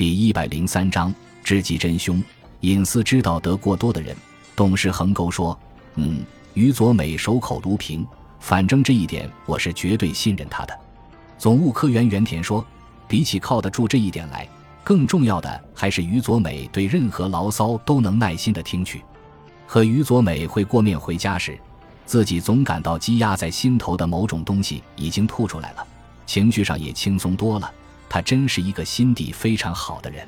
第一百零三章，知己真凶。隐私知道得过多的人，董事横沟说：“嗯，于佐美守口如瓶，反正这一点我是绝对信任他的。”总务科员原田说：“比起靠得住这一点来，更重要的还是于佐美对任何牢骚都能耐心的听取。和于佐美会过面回家时，自己总感到积压在心头的某种东西已经吐出来了，情绪上也轻松多了。”他真是一个心地非常好的人。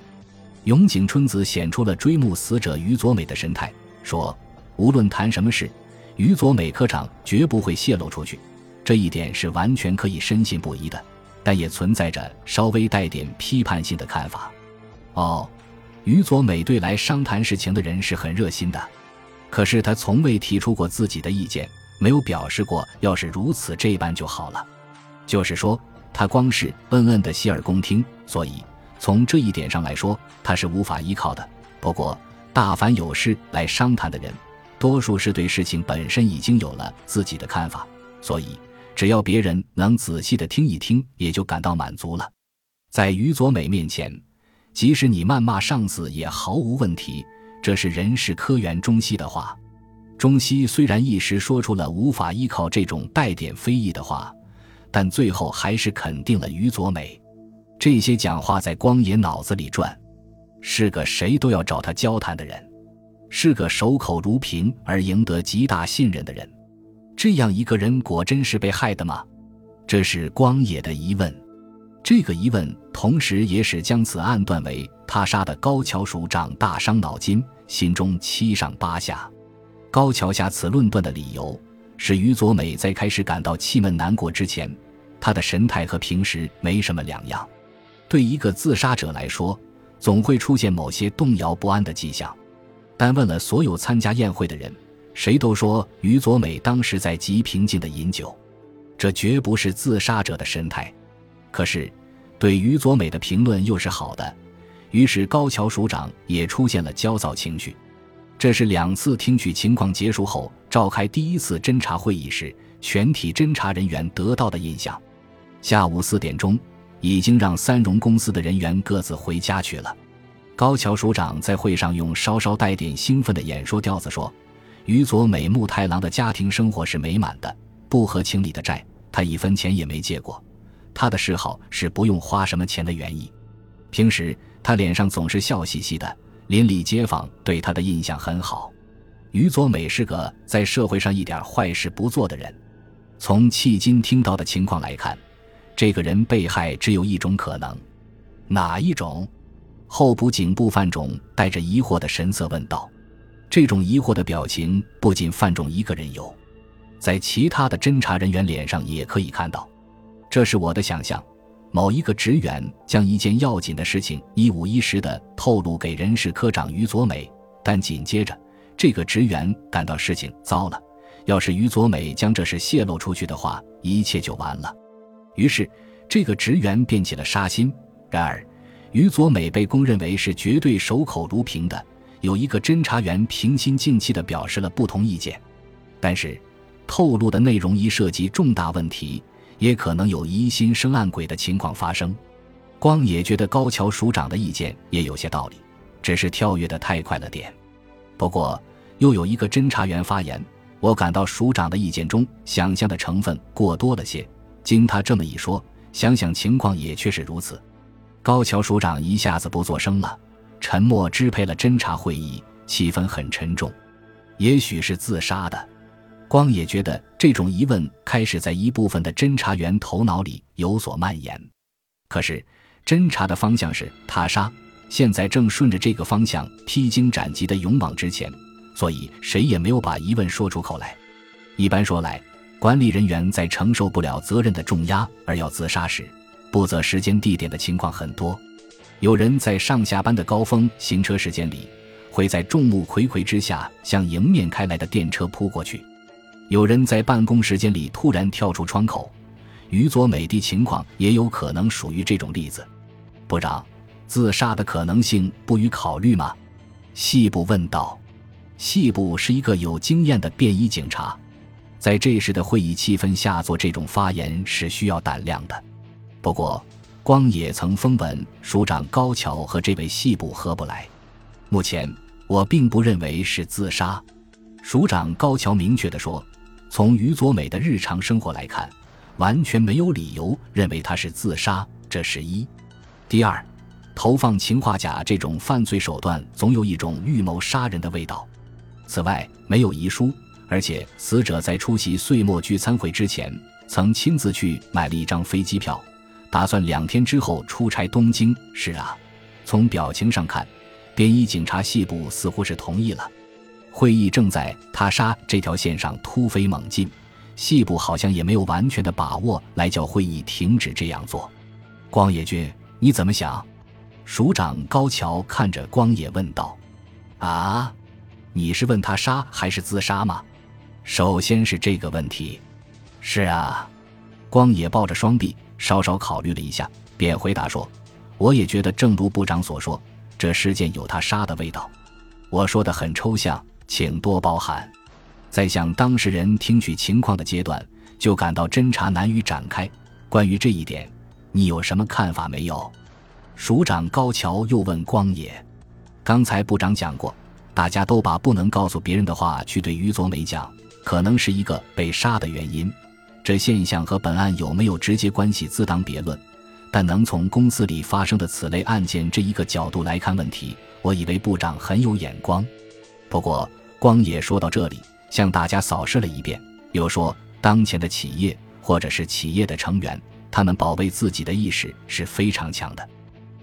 永井春子显出了追慕死者于佐美的神态，说：“无论谈什么事，于佐美科长绝不会泄露出去，这一点是完全可以深信不疑的。但也存在着稍微带点批判性的看法。哦，于佐美对来商谈事情的人是很热心的，可是他从未提出过自己的意见，没有表示过要是如此这般就好了。就是说。”他光是嗯嗯的洗耳恭听，所以从这一点上来说，他是无法依靠的。不过，大凡有事来商谈的人，多数是对事情本身已经有了自己的看法，所以只要别人能仔细的听一听，也就感到满足了。在于佐美面前，即使你谩骂上司也毫无问题。这是人事科员中西的话。中西虽然一时说出了无法依靠这种带点非议的话。但最后还是肯定了于佐美，这些讲话在光野脑子里转，是个谁都要找他交谈的人，是个守口如瓶而赢得极大信任的人。这样一个人果真是被害的吗？这是光野的疑问。这个疑问同时也使将此案断为他杀的高桥署长大伤脑筋，心中七上八下。高桥下此论断的理由。是于佐美在开始感到气闷难过之前，她的神态和平时没什么两样。对一个自杀者来说，总会出现某些动摇不安的迹象。但问了所有参加宴会的人，谁都说于佐美当时在极平静的饮酒，这绝不是自杀者的神态。可是，对于佐美的评论又是好的，于是高桥署长也出现了焦躁情绪。这是两次听取情况结束后召开第一次侦查会议时，全体侦查人员得到的印象。下午四点钟，已经让三荣公司的人员各自回家去了。高桥署长在会上用稍稍带点兴奋的演说调子说：“于佐美木太郎的家庭生活是美满的，不合情理的债他一分钱也没借过。他的嗜好是不用花什么钱的园艺，平时他脸上总是笑嘻嘻的。”邻里街坊对他的印象很好。于佐美是个在社会上一点坏事不做的人。从迄今听到的情况来看，这个人被害只有一种可能。哪一种？候补警部范仲带着疑惑的神色问道。这种疑惑的表情不仅范仲一个人有，在其他的侦查人员脸上也可以看到。这是我的想象。某一个职员将一件要紧的事情一五一十地透露给人事科长于佐美，但紧接着，这个职员感到事情糟了。要是于佐美将这事泄露出去的话，一切就完了。于是，这个职员便起了杀心。然而，于佐美被公认为是绝对守口如瓶的。有一个侦查员平心静气地表示了不同意见，但是，透露的内容一涉及重大问题。也可能有疑心生暗鬼的情况发生。光野觉得高桥署长的意见也有些道理，只是跳跃的太快了点。不过，又有一个侦查员发言：“我感到署长的意见中想象的成分过多了些。”经他这么一说，想想情况也确实如此。高桥署长一下子不作声了，沉默支配了侦查会议，气氛很沉重。也许是自杀的。光也觉得这种疑问开始在一部分的侦查员头脑里有所蔓延，可是侦查的方向是他杀，现在正顺着这个方向披荆斩棘的勇往直前，所以谁也没有把疑问说出口来。一般说来，管理人员在承受不了责任的重压而要自杀时，不择时间地点的情况很多。有人在上下班的高峰行车时间里，会在众目睽睽之下向迎面开来的电车扑过去。有人在办公时间里突然跳出窗口，于佐美的情况也有可能属于这种例子。部长，自杀的可能性不予考虑吗？细部问道。细部是一个有经验的便衣警察，在这时的会议气氛下做这种发言是需要胆量的。不过，光野曾封文署长高桥和这位细部合不来。目前我并不认为是自杀。署长高桥明确地说：“从于佐美的日常生活来看，完全没有理由认为他是自杀。”这是一。第二，投放氰化钾这种犯罪手段总有一种预谋杀人的味道。此外，没有遗书，而且死者在出席岁末聚餐会之前，曾亲自去买了一张飞机票，打算两天之后出差东京。是啊，从表情上看，便衣警察系部似乎是同意了。会议正在他杀这条线上突飞猛进，系部好像也没有完全的把握来叫会议停止这样做。光野君，你怎么想？署长高桥看着光野问道：“啊，你是问他杀还是自杀吗？”首先是这个问题。是啊，光野抱着双臂，稍稍考虑了一下，便回答说：“我也觉得，正如部长所说，这事件有他杀的味道。我说的很抽象。”请多包涵，在向当事人听取情况的阶段，就感到侦查难于展开。关于这一点，你有什么看法没有？署长高桥又问光野。刚才部长讲过，大家都把不能告诉别人的话去对于佐美讲，可能是一个被杀的原因。这现象和本案有没有直接关系，自当别论。但能从公司里发生的此类案件这一个角度来看问题，我以为部长很有眼光。不过。光野说到这里，向大家扫视了一遍，又说：“当前的企业或者是企业的成员，他们保卫自己的意识是非常强的。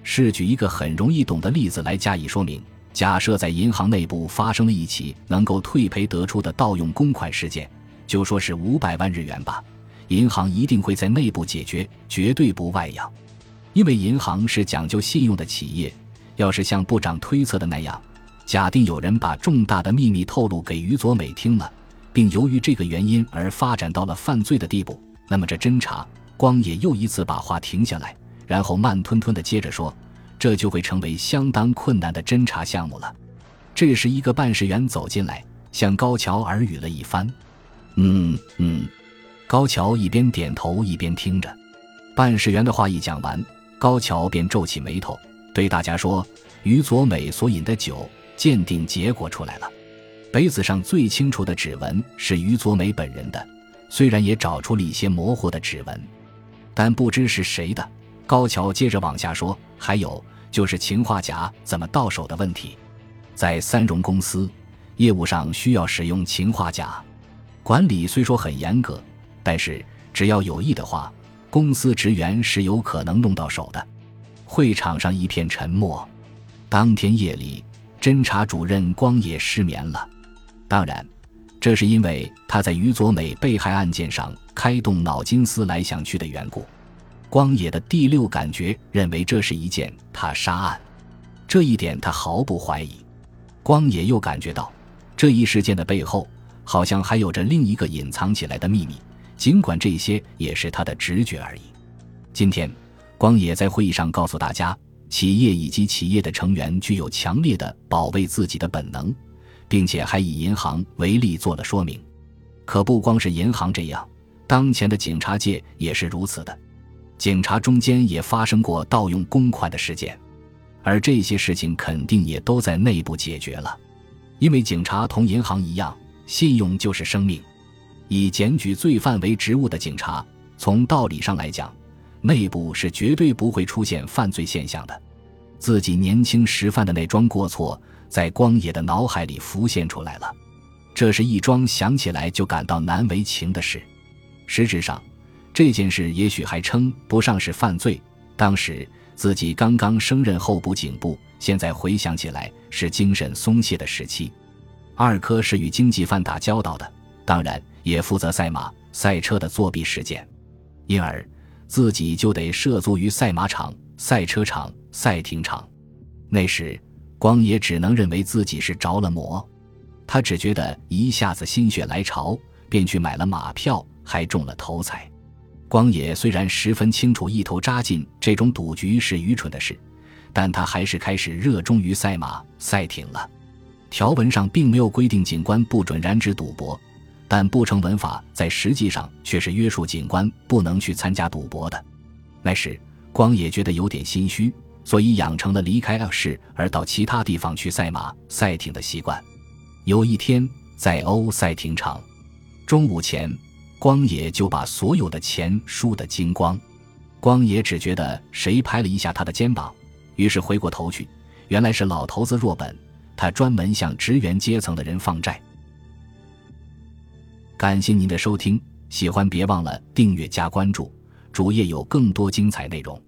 是举一个很容易懂的例子来加以说明。假设在银行内部发生了一起能够退赔得出的盗用公款事件，就说是五百万日元吧，银行一定会在内部解决，绝对不外扬，因为银行是讲究信用的企业。要是像部长推测的那样。”假定有人把重大的秘密透露给于佐美听了，并由于这个原因而发展到了犯罪的地步，那么这侦查光野又一次把话停下来，然后慢吞吞地接着说：“这就会成为相当困难的侦查项目了。”这时，一个办事员走进来，向高桥耳语了一番。“嗯嗯。”高桥一边点头一边听着。办事员的话一讲完，高桥便皱起眉头，对大家说：“于佐美所饮的酒。”鉴定结果出来了，杯子上最清楚的指纹是于佐美本人的，虽然也找出了一些模糊的指纹，但不知是谁的。高桥接着往下说，还有就是氰化钾怎么到手的问题。在三荣公司，业务上需要使用氰化钾，管理虽说很严格，但是只要有意的话，公司职员是有可能弄到手的。会场上一片沉默。当天夜里。侦查主任光野失眠了，当然，这是因为他在于佐美被害案件上开动脑筋思来想去的缘故。光野的第六感觉认为这是一件他杀案，这一点他毫不怀疑。光野又感觉到这一事件的背后好像还有着另一个隐藏起来的秘密，尽管这些也是他的直觉而已。今天，光野在会议上告诉大家。企业以及企业的成员具有强烈的保卫自己的本能，并且还以银行为例做了说明。可不光是银行这样，当前的警察界也是如此的。警察中间也发生过盗用公款的事件，而这些事情肯定也都在内部解决了。因为警察同银行一样，信用就是生命。以检举罪犯为职务的警察，从道理上来讲。内部是绝对不会出现犯罪现象的。自己年轻时犯的那桩过错，在光野的脑海里浮现出来了。这是一桩想起来就感到难为情的事。实质上，这件事也许还称不上是犯罪。当时自己刚刚升任候补警部，现在回想起来是精神松懈的时期。二科是与经济犯打交道的，当然也负责赛马、赛车的作弊事件，因而。自己就得涉足于赛马场、赛车场、赛艇场。那时，光野只能认为自己是着了魔。他只觉得一下子心血来潮，便去买了马票，还中了头彩。光野虽然十分清楚一头扎进这种赌局是愚蠢的事，但他还是开始热衷于赛马、赛艇了。条文上并没有规定警官不准染指赌博。但不成文法在实际上却是约束警官不能去参加赌博的。那时，光野觉得有点心虚，所以养成了离开 L 市而到其他地方去赛马、赛艇的习惯。有一天，在欧赛艇场，中午前，光野就把所有的钱输得精光。光野只觉得谁拍了一下他的肩膀，于是回过头去，原来是老头子若本，他专门向职员阶层的人放债。感谢您的收听，喜欢别忘了订阅加关注，主页有更多精彩内容。